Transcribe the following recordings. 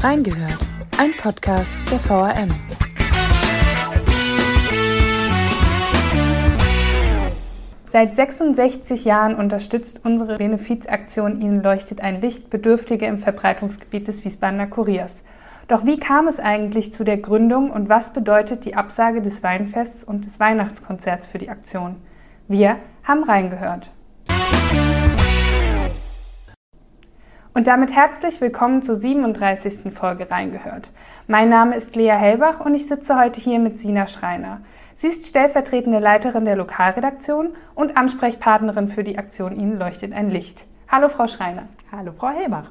Reingehört, ein Podcast der VRM. Seit 66 Jahren unterstützt unsere Benefizaktion Ihnen leuchtet ein Licht Bedürftige im Verbreitungsgebiet des Wiesbadener Kuriers. Doch wie kam es eigentlich zu der Gründung und was bedeutet die Absage des Weinfests und des Weihnachtskonzerts für die Aktion? Wir haben reingehört. Und damit herzlich willkommen zur 37. Folge Reingehört. Mein Name ist Lea Hellbach und ich sitze heute hier mit Sina Schreiner. Sie ist stellvertretende Leiterin der Lokalredaktion und Ansprechpartnerin für die Aktion Ihnen leuchtet ein Licht. Hallo Frau Schreiner. Hallo Frau Hellbach.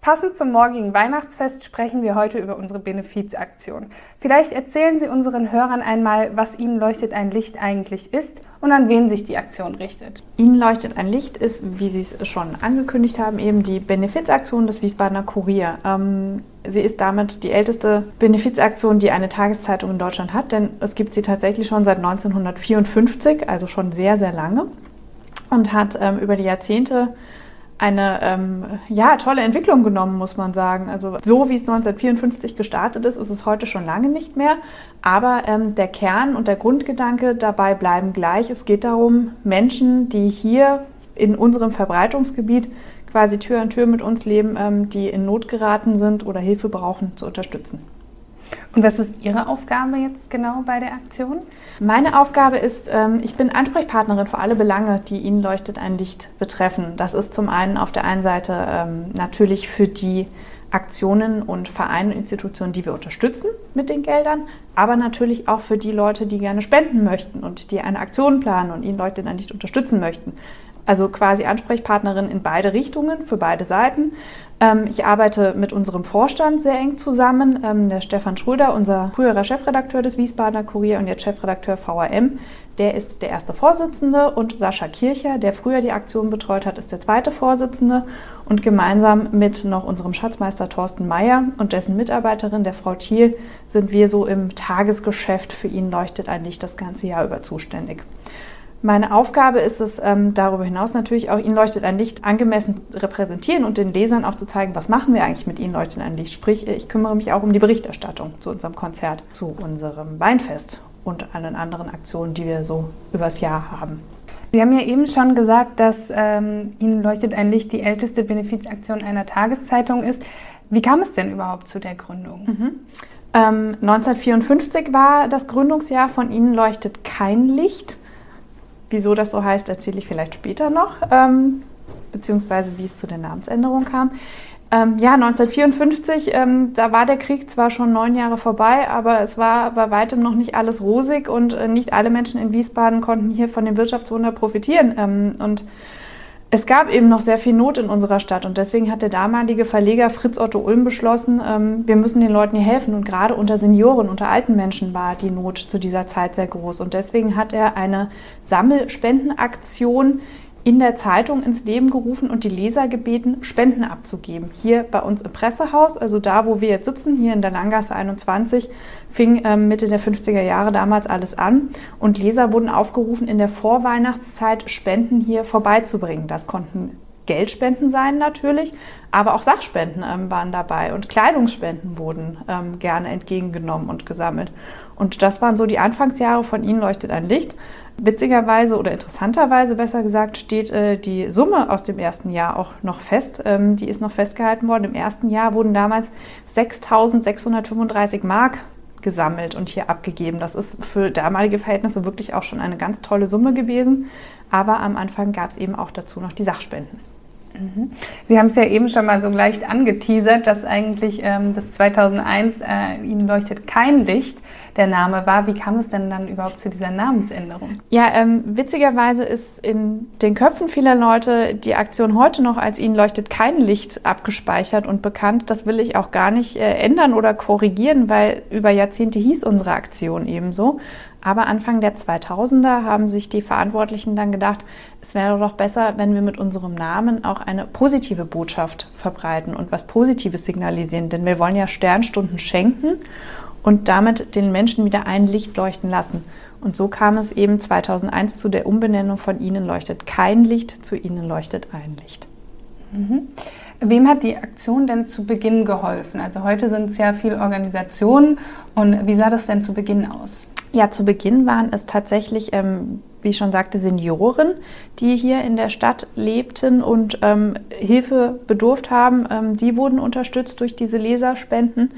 Passend zum morgigen Weihnachtsfest sprechen wir heute über unsere Benefizaktion. Vielleicht erzählen Sie unseren Hörern einmal, was Ihnen leuchtet ein Licht eigentlich ist und an wen sich die Aktion richtet. Ihnen leuchtet ein Licht ist, wie Sie es schon angekündigt haben, eben die Benefizaktion des Wiesbadener Kurier. Ähm, sie ist damit die älteste Benefizaktion, die eine Tageszeitung in Deutschland hat, denn es gibt sie tatsächlich schon seit 1954, also schon sehr, sehr lange und hat ähm, über die Jahrzehnte eine ähm, ja, tolle Entwicklung genommen, muss man sagen. Also so wie es 1954 gestartet ist, ist es heute schon lange nicht mehr. Aber ähm, der Kern und der Grundgedanke dabei bleiben gleich. Es geht darum, Menschen, die hier in unserem Verbreitungsgebiet quasi Tür an Tür mit uns leben, ähm, die in Not geraten sind oder Hilfe brauchen, zu unterstützen. Und was ist Ihre Aufgabe jetzt genau bei der Aktion? Meine Aufgabe ist, ähm, ich bin Ansprechpartnerin für alle Belange, die Ihnen leuchtet ein Licht betreffen. Das ist zum einen auf der einen Seite ähm, natürlich für die Aktionen und Vereine und Institutionen, die wir unterstützen mit den Geldern, aber natürlich auch für die Leute, die gerne spenden möchten und die eine Aktion planen und Ihnen leuchtet ein Licht unterstützen möchten. Also quasi Ansprechpartnerin in beide Richtungen, für beide Seiten. Ähm, ich arbeite mit unserem Vorstand sehr eng zusammen. Ähm, der Stefan Schröder, unser früherer Chefredakteur des Wiesbadener Kurier und jetzt Chefredakteur VRM, der ist der erste Vorsitzende und Sascha Kircher, der früher die Aktion betreut hat, ist der zweite Vorsitzende. Und gemeinsam mit noch unserem Schatzmeister Thorsten Meyer und dessen Mitarbeiterin, der Frau Thiel, sind wir so im Tagesgeschäft für ihn leuchtet ein Licht das ganze Jahr über zuständig. Meine Aufgabe ist es, ähm, darüber hinaus natürlich auch Ihnen leuchtet ein Licht angemessen repräsentieren und den Lesern auch zu zeigen, was machen wir eigentlich mit Ihnen leuchtet ein Licht. Sprich, ich kümmere mich auch um die Berichterstattung zu unserem Konzert, zu unserem Weinfest und allen anderen Aktionen, die wir so übers Jahr haben. Sie haben ja eben schon gesagt, dass ähm, Ihnen leuchtet ein Licht die älteste Benefizaktion einer Tageszeitung ist. Wie kam es denn überhaupt zu der Gründung? Mhm. Ähm, 1954 war das Gründungsjahr von Ihnen leuchtet kein Licht. Wieso das so heißt, erzähle ich vielleicht später noch, ähm, beziehungsweise wie es zu der Namensänderung kam. Ähm, ja, 1954, ähm, da war der Krieg zwar schon neun Jahre vorbei, aber es war bei weitem noch nicht alles rosig und äh, nicht alle Menschen in Wiesbaden konnten hier von dem Wirtschaftswunder profitieren. Ähm, und es gab eben noch sehr viel Not in unserer Stadt und deswegen hat der damalige Verleger Fritz Otto Ulm beschlossen, ähm, wir müssen den Leuten hier helfen und gerade unter Senioren, unter alten Menschen war die Not zu dieser Zeit sehr groß und deswegen hat er eine Sammelspendenaktion in der Zeitung ins Leben gerufen und die Leser gebeten, Spenden abzugeben. Hier bei uns im Pressehaus, also da, wo wir jetzt sitzen, hier in der Langgasse 21, fing ähm, Mitte der 50er Jahre damals alles an und Leser wurden aufgerufen, in der Vorweihnachtszeit Spenden hier vorbeizubringen. Das konnten Geldspenden sein natürlich, aber auch Sachspenden ähm, waren dabei und Kleidungsspenden wurden ähm, gerne entgegengenommen und gesammelt. Und das waren so die Anfangsjahre von Ihnen leuchtet ein Licht. Witzigerweise oder interessanterweise besser gesagt steht äh, die Summe aus dem ersten Jahr auch noch fest. Ähm, die ist noch festgehalten worden. Im ersten Jahr wurden damals 6.635 Mark gesammelt und hier abgegeben. Das ist für damalige Verhältnisse wirklich auch schon eine ganz tolle Summe gewesen. Aber am Anfang gab es eben auch dazu noch die Sachspenden. Mhm. Sie haben es ja eben schon mal so leicht angeteasert, dass eigentlich ähm, bis 2001 äh, Ihnen leuchtet kein Licht der Name war. Wie kam es denn dann überhaupt zu dieser Namensänderung? Ja, ähm, witzigerweise ist in den Köpfen vieler Leute die Aktion heute noch als Ihnen leuchtet kein Licht abgespeichert und bekannt. Das will ich auch gar nicht äh, ändern oder korrigieren, weil über Jahrzehnte hieß unsere Aktion ebenso. Aber Anfang der 2000er haben sich die Verantwortlichen dann gedacht, es wäre doch besser, wenn wir mit unserem Namen auch eine positive Botschaft verbreiten und was Positives signalisieren. Denn wir wollen ja Sternstunden schenken und damit den Menschen wieder ein Licht leuchten lassen. Und so kam es eben 2001 zu der Umbenennung von Ihnen leuchtet kein Licht zu Ihnen leuchtet ein Licht. Mhm. Wem hat die Aktion denn zu Beginn geholfen? Also heute sind es ja viele Organisationen und wie sah das denn zu Beginn aus? Ja, zu Beginn waren es tatsächlich, ähm, wie ich schon sagte, Senioren, die hier in der Stadt lebten und ähm, Hilfe bedurft haben. Ähm, die wurden unterstützt durch diese Leserspenden.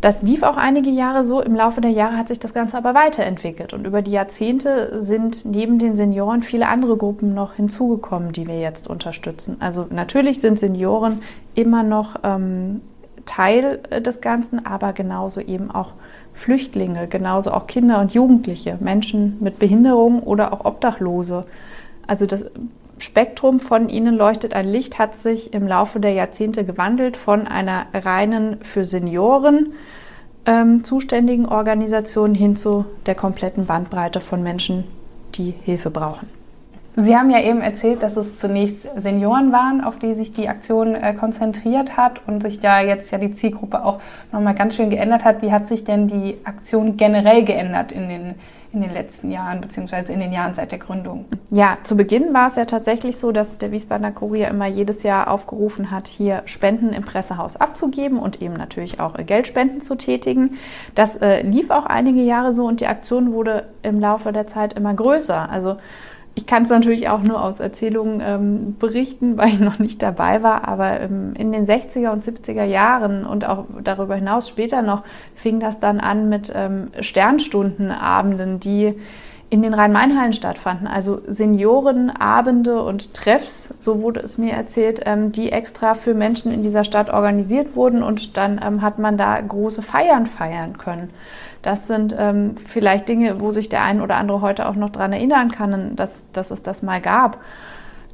Das lief auch einige Jahre so. Im Laufe der Jahre hat sich das Ganze aber weiterentwickelt. Und über die Jahrzehnte sind neben den Senioren viele andere Gruppen noch hinzugekommen, die wir jetzt unterstützen. Also natürlich sind Senioren immer noch ähm, Teil äh, des Ganzen, aber genauso eben auch Flüchtlinge, genauso auch Kinder und Jugendliche, Menschen mit Behinderung oder auch Obdachlose. Also das Spektrum von ihnen leuchtet ein Licht hat sich im Laufe der Jahrzehnte gewandelt von einer reinen für Senioren ähm, zuständigen Organisation hin zu der kompletten Bandbreite von Menschen, die Hilfe brauchen. Sie haben ja eben erzählt, dass es zunächst Senioren waren, auf die sich die Aktion äh, konzentriert hat und sich da jetzt ja die Zielgruppe auch nochmal ganz schön geändert hat. Wie hat sich denn die Aktion generell geändert in den, in den letzten Jahren, beziehungsweise in den Jahren seit der Gründung? Ja, zu Beginn war es ja tatsächlich so, dass der Wiesbadener Kurier immer jedes Jahr aufgerufen hat, hier Spenden im Pressehaus abzugeben und eben natürlich auch Geldspenden zu tätigen. Das äh, lief auch einige Jahre so und die Aktion wurde im Laufe der Zeit immer größer. Also ich kann es natürlich auch nur aus Erzählungen ähm, berichten, weil ich noch nicht dabei war, aber ähm, in den 60er und 70er Jahren und auch darüber hinaus später noch fing das dann an mit ähm, Sternstundenabenden, die in den Rhein-Main-Hallen stattfanden. Also Seniorenabende und Treffs, so wurde es mir erzählt, ähm, die extra für Menschen in dieser Stadt organisiert wurden und dann ähm, hat man da große Feiern feiern können. Das sind ähm, vielleicht Dinge, wo sich der ein oder andere heute auch noch daran erinnern kann, dass, dass es das mal gab.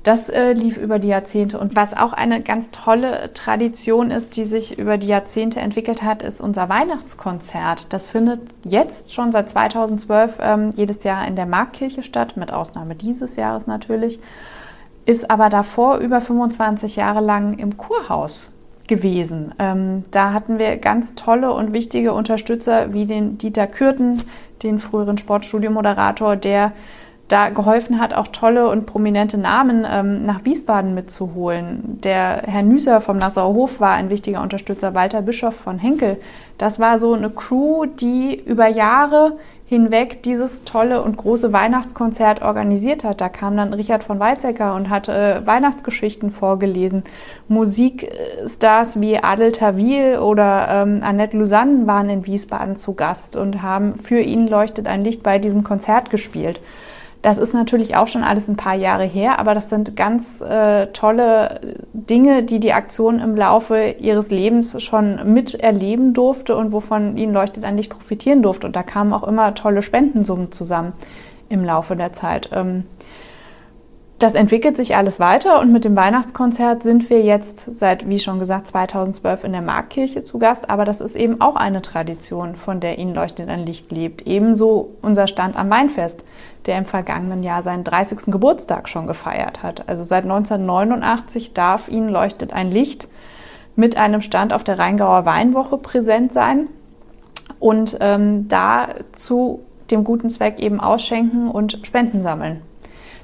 Das äh, lief über die Jahrzehnte. Und was auch eine ganz tolle Tradition ist, die sich über die Jahrzehnte entwickelt hat, ist unser Weihnachtskonzert. Das findet jetzt schon seit 2012 ähm, jedes Jahr in der Marktkirche statt, mit Ausnahme dieses Jahres natürlich, ist aber davor über 25 Jahre lang im Kurhaus gewesen. Ähm, da hatten wir ganz tolle und wichtige Unterstützer wie den Dieter Kürten, den früheren Sportstudiomoderator, der da geholfen hat, auch tolle und prominente Namen ähm, nach Wiesbaden mitzuholen. Der Herr Nüßer vom Nassauer Hof war ein wichtiger Unterstützer, Walter Bischof von Henkel. Das war so eine Crew, die über Jahre hinweg dieses tolle und große Weihnachtskonzert organisiert hat. Da kam dann Richard von Weizsäcker und hat äh, Weihnachtsgeschichten vorgelesen. Musikstars wie Adel Tawil oder ähm, Annette Lausanne waren in Wiesbaden zu Gast und haben für ihn leuchtet ein Licht bei diesem Konzert gespielt. Das ist natürlich auch schon alles ein paar Jahre her, aber das sind ganz äh, tolle Dinge, die die Aktion im Laufe ihres Lebens schon miterleben durfte und wovon ihnen Leuchtet ein Licht profitieren durfte. Und da kamen auch immer tolle Spendensummen zusammen im Laufe der Zeit. Ähm, das entwickelt sich alles weiter und mit dem Weihnachtskonzert sind wir jetzt seit, wie schon gesagt, 2012 in der Marktkirche zu Gast. Aber das ist eben auch eine Tradition, von der Ihnen Leuchtet ein Licht lebt. Ebenso unser Stand am Weinfest, der im vergangenen Jahr seinen 30. Geburtstag schon gefeiert hat. Also seit 1989 darf Ihnen Leuchtet ein Licht mit einem Stand auf der Rheingauer Weinwoche präsent sein und ähm, da zu dem guten Zweck eben ausschenken und Spenden sammeln.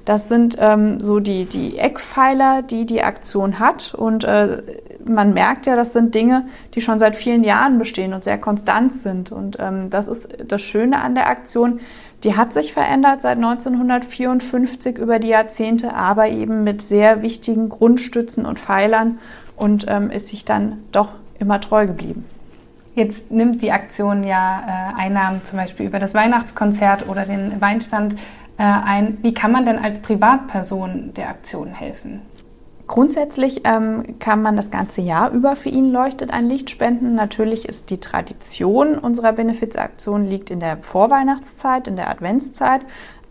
Das sind ähm, so die, die Eckpfeiler, die die Aktion hat. Und äh, man merkt ja, das sind Dinge, die schon seit vielen Jahren bestehen und sehr konstant sind. Und ähm, das ist das Schöne an der Aktion. Die hat sich verändert seit 1954 über die Jahrzehnte, aber eben mit sehr wichtigen Grundstützen und Pfeilern und ähm, ist sich dann doch immer treu geblieben. Jetzt nimmt die Aktion ja äh, Einnahmen zum Beispiel über das Weihnachtskonzert oder den Weinstand ein. Wie kann man denn als Privatperson der Aktion helfen? Grundsätzlich ähm, kann man das ganze Jahr über für ihn leuchtet ein Licht spenden. Natürlich ist die Tradition unserer Benefizaktion liegt in der Vorweihnachtszeit, in der Adventszeit.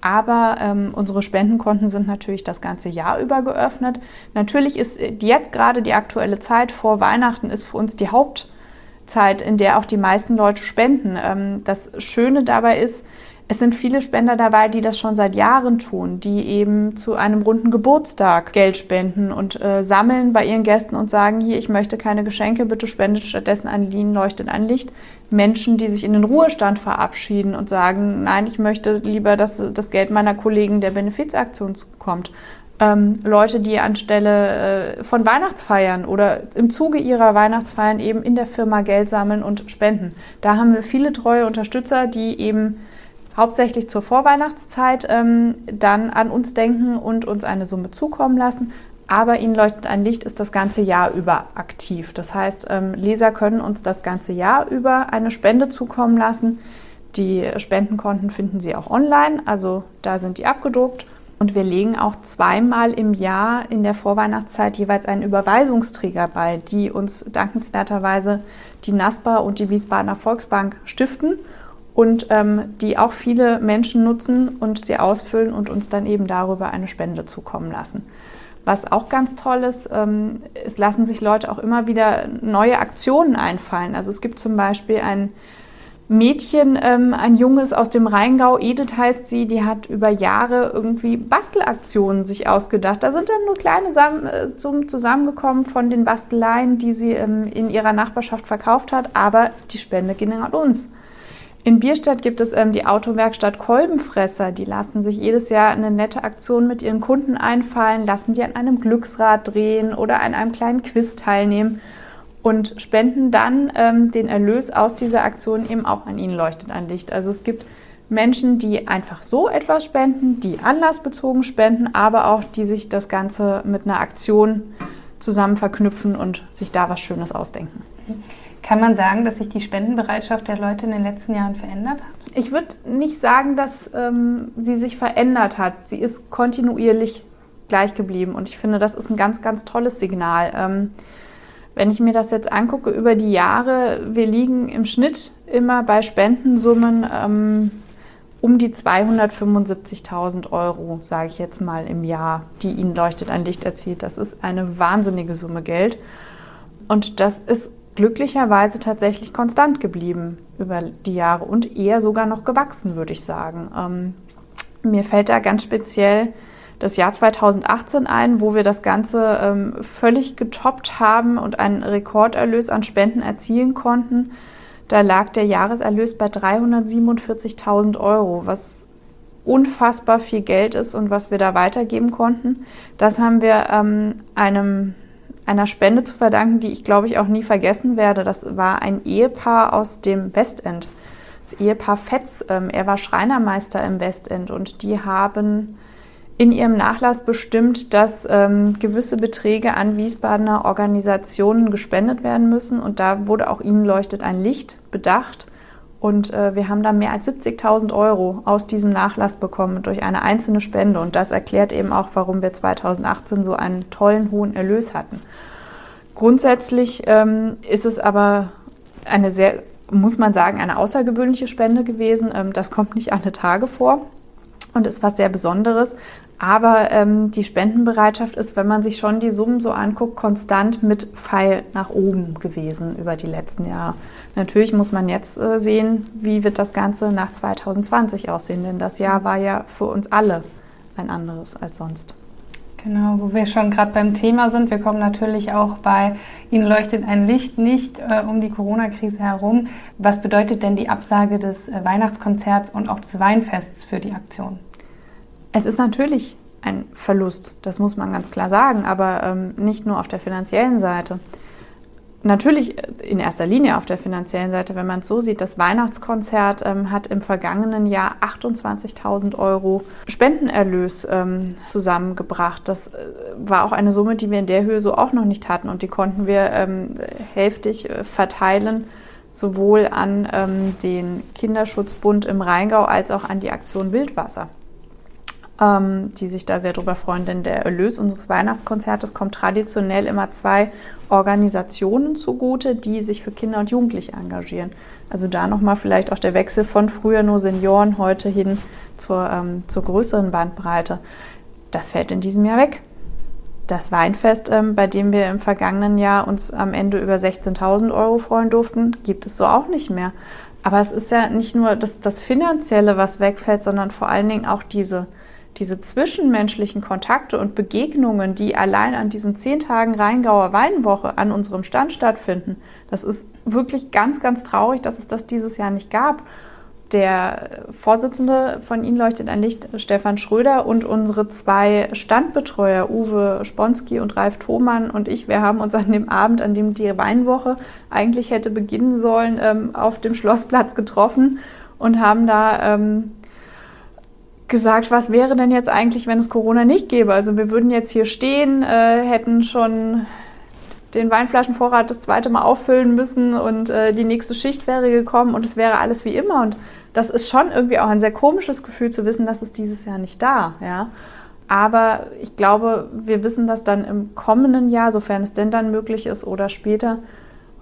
Aber ähm, unsere Spendenkonten sind natürlich das ganze Jahr über geöffnet. Natürlich ist jetzt gerade die aktuelle Zeit vor Weihnachten ist für uns die Hauptzeit, in der auch die meisten Leute spenden. Ähm, das Schöne dabei ist, es sind viele Spender dabei, die das schon seit Jahren tun, die eben zu einem runden Geburtstag Geld spenden und äh, sammeln bei ihren Gästen und sagen, hier, ich möchte keine Geschenke, bitte spendet stattdessen ein Lin leuchtet ein Licht. Menschen, die sich in den Ruhestand verabschieden und sagen, nein, ich möchte lieber, dass das Geld meiner Kollegen der Benefizaktion kommt. ähm, Leute, die anstelle äh, von Weihnachtsfeiern oder im Zuge ihrer Weihnachtsfeiern eben in der Firma Geld sammeln und spenden. Da haben wir viele treue Unterstützer, die eben hauptsächlich zur Vorweihnachtszeit ähm, dann an uns denken und uns eine Summe zukommen lassen. Aber Ihnen leuchtet ein Licht ist das ganze Jahr über aktiv. Das heißt, ähm, Leser können uns das ganze Jahr über eine Spende zukommen lassen. Die Spendenkonten finden Sie auch online, also da sind die abgedruckt. Und wir legen auch zweimal im Jahr in der Vorweihnachtszeit jeweils einen Überweisungsträger bei, die uns dankenswerterweise die NASPA und die Wiesbadener Volksbank stiften und ähm, die auch viele Menschen nutzen und sie ausfüllen und uns dann eben darüber eine Spende zukommen lassen. Was auch ganz toll ist, ähm, es lassen sich Leute auch immer wieder neue Aktionen einfallen. Also es gibt zum Beispiel ein Mädchen, ähm, ein Junges aus dem Rheingau, Edith heißt sie, die hat über Jahre irgendwie Bastelaktionen sich ausgedacht. Da sind dann nur kleine Sam äh, Summen zusammengekommen von den Basteleien, die sie ähm, in ihrer Nachbarschaft verkauft hat, aber die Spende ging an uns. In Bierstadt gibt es ähm, die Autowerkstatt Kolbenfresser. Die lassen sich jedes Jahr eine nette Aktion mit ihren Kunden einfallen, lassen die an einem Glücksrad drehen oder an einem kleinen Quiz teilnehmen und spenden dann ähm, den Erlös aus dieser Aktion eben auch an ihnen leuchtet ein Licht. Also es gibt Menschen, die einfach so etwas spenden, die anlassbezogen spenden, aber auch die sich das Ganze mit einer Aktion zusammen verknüpfen und sich da was Schönes ausdenken. Kann man sagen, dass sich die Spendenbereitschaft der Leute in den letzten Jahren verändert hat? Ich würde nicht sagen, dass ähm, sie sich verändert hat. Sie ist kontinuierlich gleich geblieben und ich finde, das ist ein ganz, ganz tolles Signal. Ähm, wenn ich mir das jetzt angucke über die Jahre, wir liegen im Schnitt immer bei Spendensummen ähm, um die 275.000 Euro, sage ich jetzt mal, im Jahr, die Ihnen leuchtet ein Licht erzielt. Das ist eine wahnsinnige Summe Geld. Und das ist glücklicherweise tatsächlich konstant geblieben über die Jahre und eher sogar noch gewachsen, würde ich sagen. Ähm, mir fällt da ganz speziell das Jahr 2018 ein, wo wir das Ganze ähm, völlig getoppt haben und einen Rekorderlös an Spenden erzielen konnten. Da lag der Jahreserlös bei 347.000 Euro, was unfassbar viel Geld ist und was wir da weitergeben konnten. Das haben wir ähm, einem einer Spende zu verdanken, die ich glaube ich auch nie vergessen werde. Das war ein Ehepaar aus dem Westend. Das Ehepaar Fetz. Ähm, er war Schreinermeister im Westend und die haben in ihrem Nachlass bestimmt, dass ähm, gewisse Beträge an Wiesbadener Organisationen gespendet werden müssen. Und da wurde auch Ihnen leuchtet ein Licht bedacht. Und äh, wir haben da mehr als 70.000 Euro aus diesem Nachlass bekommen durch eine einzelne Spende. Und das erklärt eben auch, warum wir 2018 so einen tollen hohen Erlös hatten. Grundsätzlich ähm, ist es aber eine sehr, muss man sagen, eine außergewöhnliche Spende gewesen. Ähm, das kommt nicht alle Tage vor und ist was sehr Besonderes. Aber ähm, die Spendenbereitschaft ist, wenn man sich schon die Summen so anguckt, konstant mit Pfeil nach oben gewesen über die letzten Jahre. Natürlich muss man jetzt äh, sehen, wie wird das Ganze nach 2020 aussehen, denn das Jahr war ja für uns alle ein anderes als sonst. Genau, wo wir schon gerade beim Thema sind. Wir kommen natürlich auch bei Ihnen leuchtet ein Licht nicht äh, um die Corona-Krise herum. Was bedeutet denn die Absage des äh, Weihnachtskonzerts und auch des Weinfests für die Aktion? Es ist natürlich ein Verlust, das muss man ganz klar sagen, aber ähm, nicht nur auf der finanziellen Seite. Natürlich in erster Linie auf der finanziellen Seite, wenn man es so sieht, das Weihnachtskonzert ähm, hat im vergangenen Jahr 28.000 Euro Spendenerlös ähm, zusammengebracht. Das äh, war auch eine Summe, die wir in der Höhe so auch noch nicht hatten und die konnten wir ähm, hälftig äh, verteilen, sowohl an ähm, den Kinderschutzbund im Rheingau als auch an die Aktion Wildwasser ähm, die sich da sehr drüber freuen, denn der Erlös unseres Weihnachtskonzertes kommt traditionell immer zwei Organisationen zugute, die sich für Kinder und Jugendliche engagieren. Also da nochmal vielleicht auch der Wechsel von früher nur Senioren heute hin zur, ähm, zur größeren Bandbreite. Das fällt in diesem Jahr weg. Das Weinfest, ähm, bei dem wir im vergangenen Jahr uns am Ende über 16.000 Euro freuen durften, gibt es so auch nicht mehr. Aber es ist ja nicht nur das, das Finanzielle, was wegfällt, sondern vor allen Dingen auch diese, diese zwischenmenschlichen Kontakte und Begegnungen, die allein an diesen zehn Tagen Rheingauer Weinwoche an unserem Stand stattfinden, das ist wirklich ganz, ganz traurig, dass es das dieses Jahr nicht gab. der Vorsitzende von Ihnen leuchtet ein Licht, Stefan Schröder, und unsere zwei Standbetreuer, Uwe Sponski und Ralf Thomann und ich, wir haben uns an dem Abend, an dem die Weinwoche eigentlich hätte beginnen sollen, ähm, auf dem Schlossplatz getroffen und haben da ähm, gesagt, was wäre denn jetzt eigentlich, wenn es Corona nicht gäbe? Also wir würden jetzt hier stehen, äh, hätten schon den Weinflaschenvorrat das zweite Mal auffüllen müssen und äh, die nächste Schicht wäre gekommen und es wäre alles wie immer. Und das ist schon irgendwie auch ein sehr komisches Gefühl zu wissen, dass es dieses Jahr nicht da. Ja? Aber ich glaube, wir wissen das dann im kommenden Jahr, sofern es denn dann möglich ist oder später,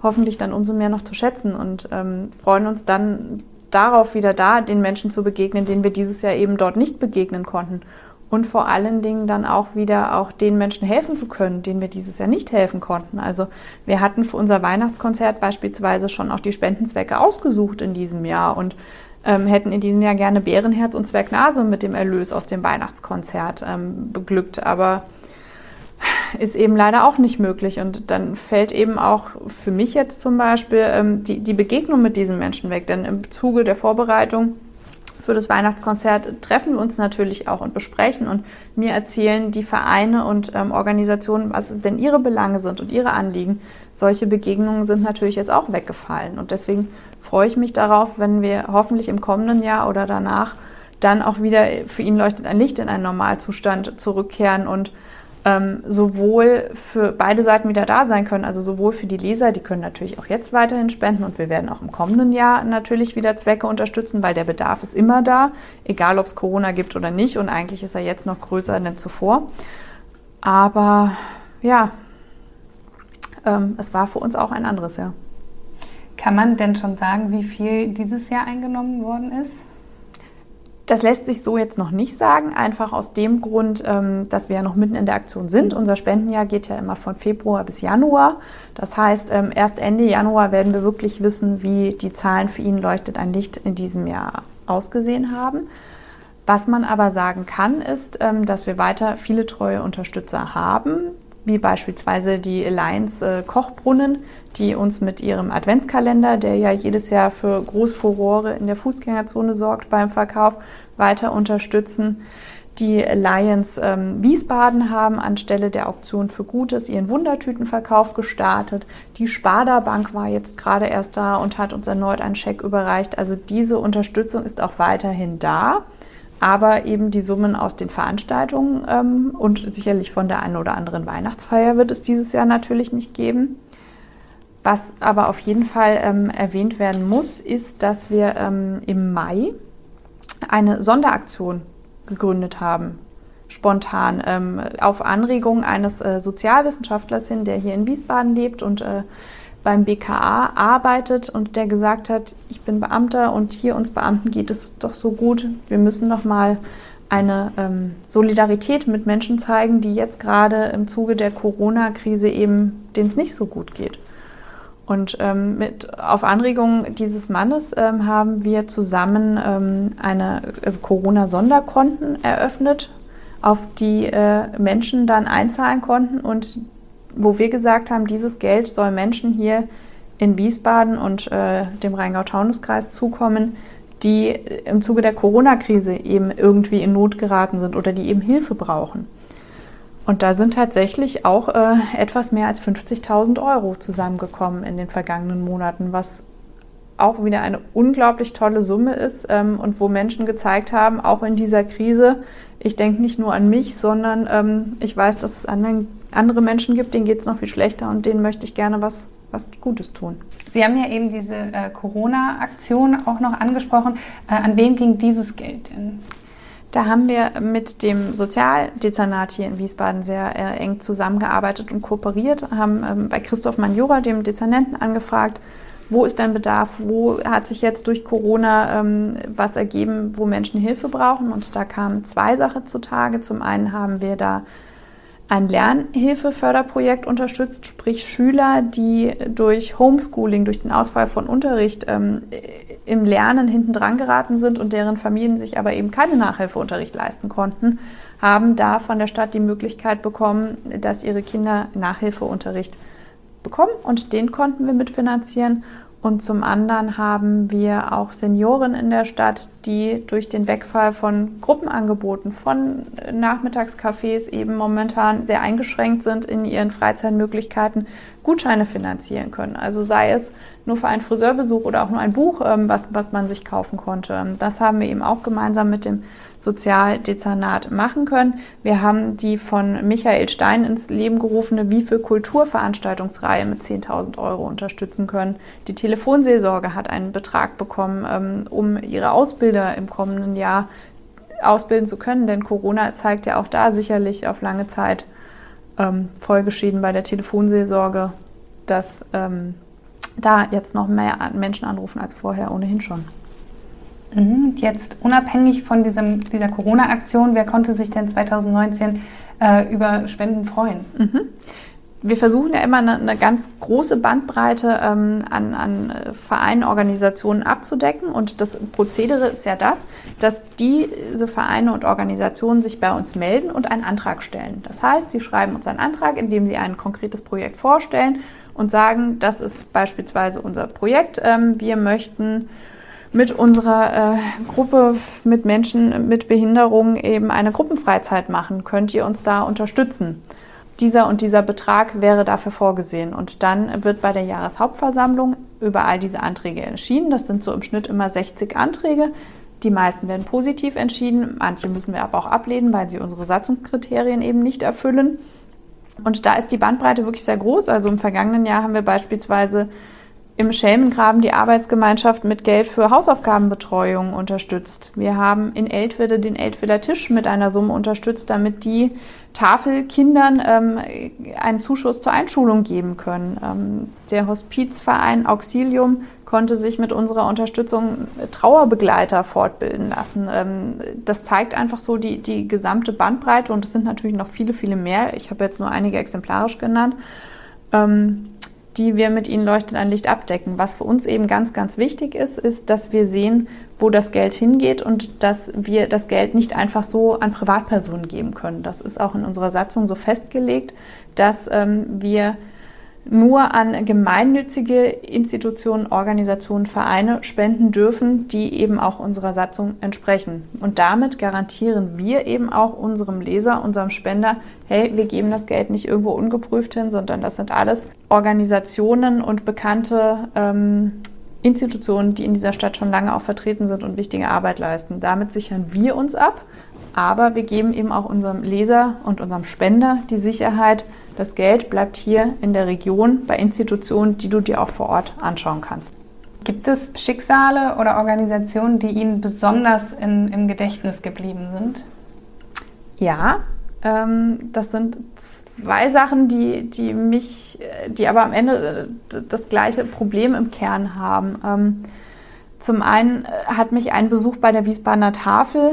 hoffentlich dann umso mehr noch zu schätzen und ähm, freuen uns dann darauf wieder da, den Menschen zu begegnen, denen wir dieses Jahr eben dort nicht begegnen konnten und vor allen Dingen dann auch wieder auch den Menschen helfen zu können, denen wir dieses Jahr nicht helfen konnten. Also wir hatten für unser Weihnachtskonzert beispielsweise schon auch die Spendenzwecke ausgesucht in diesem Jahr und ähm, hätten in diesem Jahr gerne Bärenherz und Zwergnase mit dem Erlös aus dem Weihnachtskonzert ähm, beglückt, aber ist eben leider auch nicht möglich. Und dann fällt eben auch für mich jetzt zum Beispiel ähm, die, die Begegnung mit diesen Menschen weg. Denn im Zuge der Vorbereitung für das Weihnachtskonzert treffen wir uns natürlich auch und besprechen und mir erzählen die Vereine und ähm, Organisationen, was denn ihre Belange sind und ihre Anliegen. Solche Begegnungen sind natürlich jetzt auch weggefallen und deswegen freue ich mich darauf, wenn wir hoffentlich im kommenden Jahr oder danach dann auch wieder für ihn leuchtet ein Licht in einen Normalzustand zurückkehren und ähm, sowohl für beide Seiten wieder da sein können, also sowohl für die Leser, die können natürlich auch jetzt weiterhin spenden und wir werden auch im kommenden Jahr natürlich wieder Zwecke unterstützen, weil der Bedarf ist immer da, egal ob es Corona gibt oder nicht und eigentlich ist er jetzt noch größer denn zuvor. Aber ja, ähm, es war für uns auch ein anderes Jahr. Kann man denn schon sagen, wie viel dieses Jahr eingenommen worden ist? Das lässt sich so jetzt noch nicht sagen, einfach aus dem Grund, ähm, dass wir ja noch mitten in der Aktion sind. Unser Spendenjahr geht ja immer von Februar bis Januar. Das heißt, ähm, erst Ende Januar werden wir wirklich wissen, wie die Zahlen für ihn leuchtet ein Licht in diesem Jahr ausgesehen haben. Was man aber sagen kann, ist, ähm, dass wir weiter viele treue Unterstützer haben, wie beispielsweise die Alliance äh, Kochbrunnen, die uns mit ihrem Adventskalender, der ja jedes Jahr für Großfurore in der Fußgängerzone sorgt beim Verkauf, weiter unterstützen. Die Alliance ähm, Wiesbaden haben anstelle der Auktion für Gutes ihren Wundertütenverkauf gestartet. Die Sparda Bank war jetzt gerade erst da und hat uns erneut einen Scheck überreicht. Also diese Unterstützung ist auch weiterhin da aber eben die Summen aus den Veranstaltungen ähm, und sicherlich von der einen oder anderen Weihnachtsfeier wird es dieses Jahr natürlich nicht geben. Was aber auf jeden Fall ähm, erwähnt werden muss, ist, dass wir ähm, im Mai eine Sonderaktion gegründet haben, spontan, ähm, auf Anregung eines äh, Sozialwissenschaftlers hin, der hier in Wiesbaden lebt und äh, beim BKA arbeitet und der gesagt hat, ich bin Beamter und hier uns Beamten geht es doch so gut, wir müssen noch mal eine ähm, Solidarität mit Menschen zeigen, die jetzt gerade im Zuge der Corona-Krise eben, denen es nicht so gut geht. Und ähm, mit, auf Anregung dieses Mannes ähm, haben wir zusammen ähm, eine also Corona-Sonderkonten eröffnet, auf die äh, Menschen dann einzahlen konnten und wo wir gesagt haben, dieses Geld soll Menschen hier in Wiesbaden und äh, dem Rheingau-Taunus-Kreis zukommen, die im Zuge der Corona-Krise eben irgendwie in Not geraten sind oder die eben Hilfe brauchen. Und da sind tatsächlich auch äh, etwas mehr als 50.000 Euro zusammengekommen in den vergangenen Monaten, was auch wieder eine unglaublich tolle Summe ist ähm, und wo Menschen gezeigt haben, auch in dieser Krise, ich denke nicht nur an mich, sondern ähm, ich weiß, dass es anderen andere Menschen gibt, denen geht es noch viel schlechter und denen möchte ich gerne was, was Gutes tun. Sie haben ja eben diese äh, Corona-Aktion auch noch angesprochen. Äh, an wen ging dieses Geld denn? Da haben wir mit dem Sozialdezernat hier in Wiesbaden sehr äh, eng zusammengearbeitet und kooperiert, haben ähm, bei Christoph Manjura, dem Dezernenten, angefragt, wo ist dein Bedarf, wo hat sich jetzt durch Corona ähm, was ergeben, wo Menschen Hilfe brauchen. Und da kamen zwei Sachen zutage. Zum einen haben wir da ein Lernhilfeförderprojekt unterstützt, sprich Schüler, die durch Homeschooling, durch den Ausfall von Unterricht ähm, im Lernen hinten dran geraten sind und deren Familien sich aber eben keine Nachhilfeunterricht leisten konnten, haben da von der Stadt die Möglichkeit bekommen, dass ihre Kinder Nachhilfeunterricht bekommen und den konnten wir mitfinanzieren. Und zum anderen haben wir auch Senioren in der Stadt, die durch den Wegfall von Gruppenangeboten, von Nachmittagscafés eben momentan sehr eingeschränkt sind in ihren Freizeitmöglichkeiten, Gutscheine finanzieren können. Also sei es nur für einen Friseurbesuch oder auch nur ein Buch, ähm, was, was man sich kaufen konnte. Das haben wir eben auch gemeinsam mit dem Sozialdezernat machen können. Wir haben die von Michael Stein ins Leben gerufene Wie für Kulturveranstaltungsreihe mit 10.000 Euro unterstützen können. Die Telefonseelsorge hat einen Betrag bekommen, ähm, um ihre Ausbilder im kommenden Jahr ausbilden zu können, denn Corona zeigt ja auch da sicherlich auf lange Zeit ähm, Folgeschäden bei der Telefonseelsorge, dass ähm, da jetzt noch mehr Menschen anrufen als vorher ohnehin schon. Mhm. Jetzt unabhängig von diesem, dieser Corona-Aktion, wer konnte sich denn 2019 äh, über Spenden freuen? Mhm. Wir versuchen ja immer eine, eine ganz große Bandbreite ähm, an, an äh, Vereinen, Organisationen abzudecken. Und das Prozedere ist ja das, dass diese Vereine und Organisationen sich bei uns melden und einen Antrag stellen. Das heißt, sie schreiben uns einen Antrag, in dem sie ein konkretes Projekt vorstellen und sagen, das ist beispielsweise unser Projekt. Ähm, wir möchten mit unserer äh, Gruppe mit Menschen mit Behinderung eben eine Gruppenfreizeit machen. Könnt ihr uns da unterstützen? Dieser und dieser Betrag wäre dafür vorgesehen. Und dann wird bei der Jahreshauptversammlung über all diese Anträge entschieden. Das sind so im Schnitt immer 60 Anträge. Die meisten werden positiv entschieden. Manche müssen wir aber auch ablehnen, weil sie unsere Satzungskriterien eben nicht erfüllen. Und da ist die Bandbreite wirklich sehr groß. Also im vergangenen Jahr haben wir beispielsweise im Schelmengraben die Arbeitsgemeinschaft mit Geld für Hausaufgabenbetreuung unterstützt. Wir haben in Eltville den Eltwiller Tisch mit einer Summe unterstützt, damit die Tafelkindern ähm, einen Zuschuss zur Einschulung geben können. Ähm, der Hospizverein Auxilium konnte sich mit unserer Unterstützung Trauerbegleiter fortbilden lassen. Ähm, das zeigt einfach so die, die gesamte Bandbreite und es sind natürlich noch viele, viele mehr. Ich habe jetzt nur einige exemplarisch genannt. Ähm, die wir mit ihnen leuchtet ein Licht abdecken. Was für uns eben ganz, ganz wichtig ist, ist, dass wir sehen, wo das Geld hingeht und dass wir das Geld nicht einfach so an Privatpersonen geben können. Das ist auch in unserer Satzung so festgelegt, dass ähm, wir nur an gemeinnützige Institutionen, Organisationen, Vereine spenden dürfen, die eben auch unserer Satzung entsprechen. Und damit garantieren wir eben auch unserem Leser, unserem Spender, hey, wir geben das Geld nicht irgendwo ungeprüft hin, sondern das sind alles Organisationen und bekannte ähm, Institutionen, die in dieser Stadt schon lange auch vertreten sind und wichtige Arbeit leisten. Damit sichern wir uns ab, aber wir geben eben auch unserem Leser und unserem Spender die Sicherheit, das Geld bleibt hier in der Region bei Institutionen, die du dir auch vor Ort anschauen kannst. Gibt es Schicksale oder Organisationen, die Ihnen besonders in, im Gedächtnis geblieben sind? Ja, ähm, das sind zwei Sachen, die, die mich, die aber am Ende äh, das gleiche Problem im Kern haben. Ähm, zum einen hat mich ein Besuch bei der Wiesbadener Tafel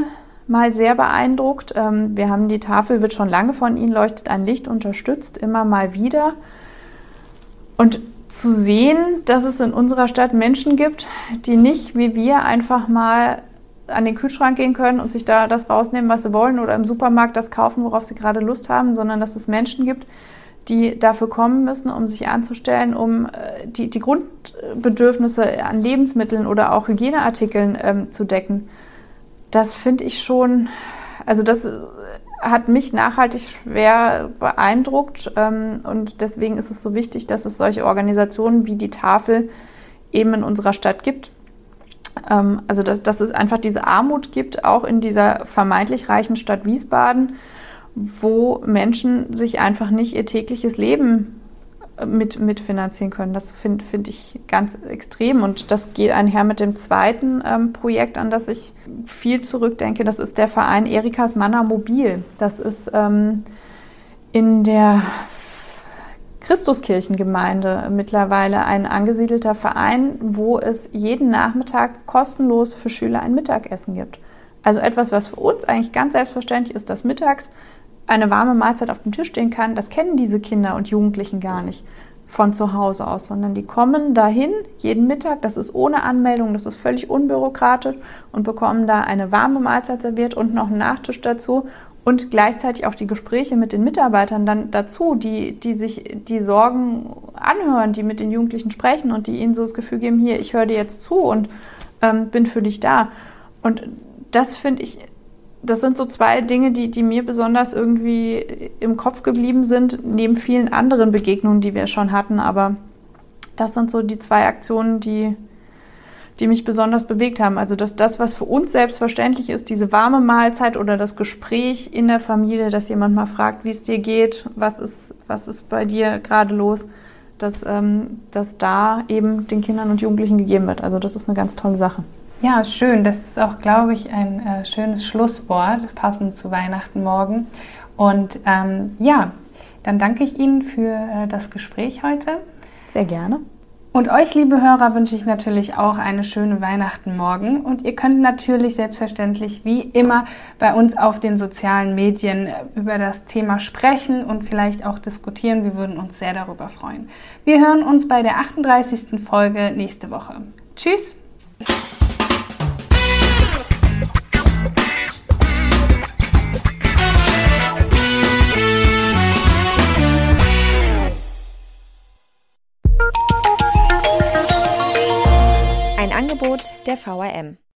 mal sehr beeindruckt. Ähm, wir haben die Tafel, wird schon lange von Ihnen leuchtet ein Licht unterstützt, immer mal wieder. Und zu sehen, dass es in unserer Stadt Menschen gibt, die nicht wie wir einfach mal an den Kühlschrank gehen können und sich da das rausnehmen, was sie wollen oder im Supermarkt das kaufen, worauf sie gerade Lust haben, sondern dass es Menschen gibt, die dafür kommen müssen, um sich anzustellen, um äh, die, die Grundbedürfnisse an Lebensmitteln oder auch Hygieneartikeln ähm, zu decken das finde ich schon, also das hat mich nachhaltig schwer beeindruckt ähm, und deswegen ist es so wichtig, dass es solche Organisationen wie die Tafel eben in unserer Stadt gibt. Ähm, also dass, dass es einfach diese Armut gibt, auch in dieser vermeintlich reichen Stadt Wiesbaden, wo Menschen sich einfach nicht ihr tägliches Leben mit, mitfinanzieren können. Das finde find ich ganz extrem. Und das geht einher mit dem zweiten ähm, Projekt, an das ich viel zurückdenke. Das ist der Verein Erikas Manner Mobil. Das ist ähm, in der Christuskirchengemeinde mittlerweile ein angesiedelter Verein, wo es jeden Nachmittag kostenlos für Schüler ein Mittagessen gibt. Also etwas, was für uns eigentlich ganz selbstverständlich ist, dass mittags eine warme Mahlzeit auf dem Tisch stehen kann, das kennen diese Kinder und Jugendlichen gar nicht von zu Hause aus, sondern die kommen dahin jeden Mittag, das ist ohne Anmeldung, das ist völlig unbürokratisch und bekommen da eine warme Mahlzeit serviert und noch einen Nachtisch dazu und gleichzeitig auch die Gespräche mit den Mitarbeitern dann dazu, die, die sich die Sorgen anhören, die mit den Jugendlichen sprechen und die ihnen so das Gefühl geben, hier, ich höre dir jetzt zu und ähm, bin für dich da. Und das finde ich, das sind so zwei Dinge, die, die mir besonders irgendwie im Kopf geblieben sind, neben vielen anderen Begegnungen, die wir schon hatten. Aber das sind so die zwei Aktionen, die, die mich besonders bewegt haben. Also dass das, was für uns selbstverständlich ist, diese warme Mahlzeit oder das Gespräch in der Familie, dass jemand mal fragt, wie es dir geht, was ist, was ist bei dir gerade los, dass, ähm, dass da eben den Kindern und Jugendlichen gegeben wird. Also das ist eine ganz tolle Sache. Ja, schön. Das ist auch, glaube ich, ein äh, schönes Schlusswort, passend zu Weihnachten morgen. Und ähm, ja, dann danke ich Ihnen für äh, das Gespräch heute. Sehr gerne. Und euch, liebe Hörer, wünsche ich natürlich auch eine schöne Weihnachten morgen. Und ihr könnt natürlich selbstverständlich wie immer bei uns auf den sozialen Medien über das Thema sprechen und vielleicht auch diskutieren. Wir würden uns sehr darüber freuen. Wir hören uns bei der 38. Folge nächste Woche. Tschüss! Angebot der VRM.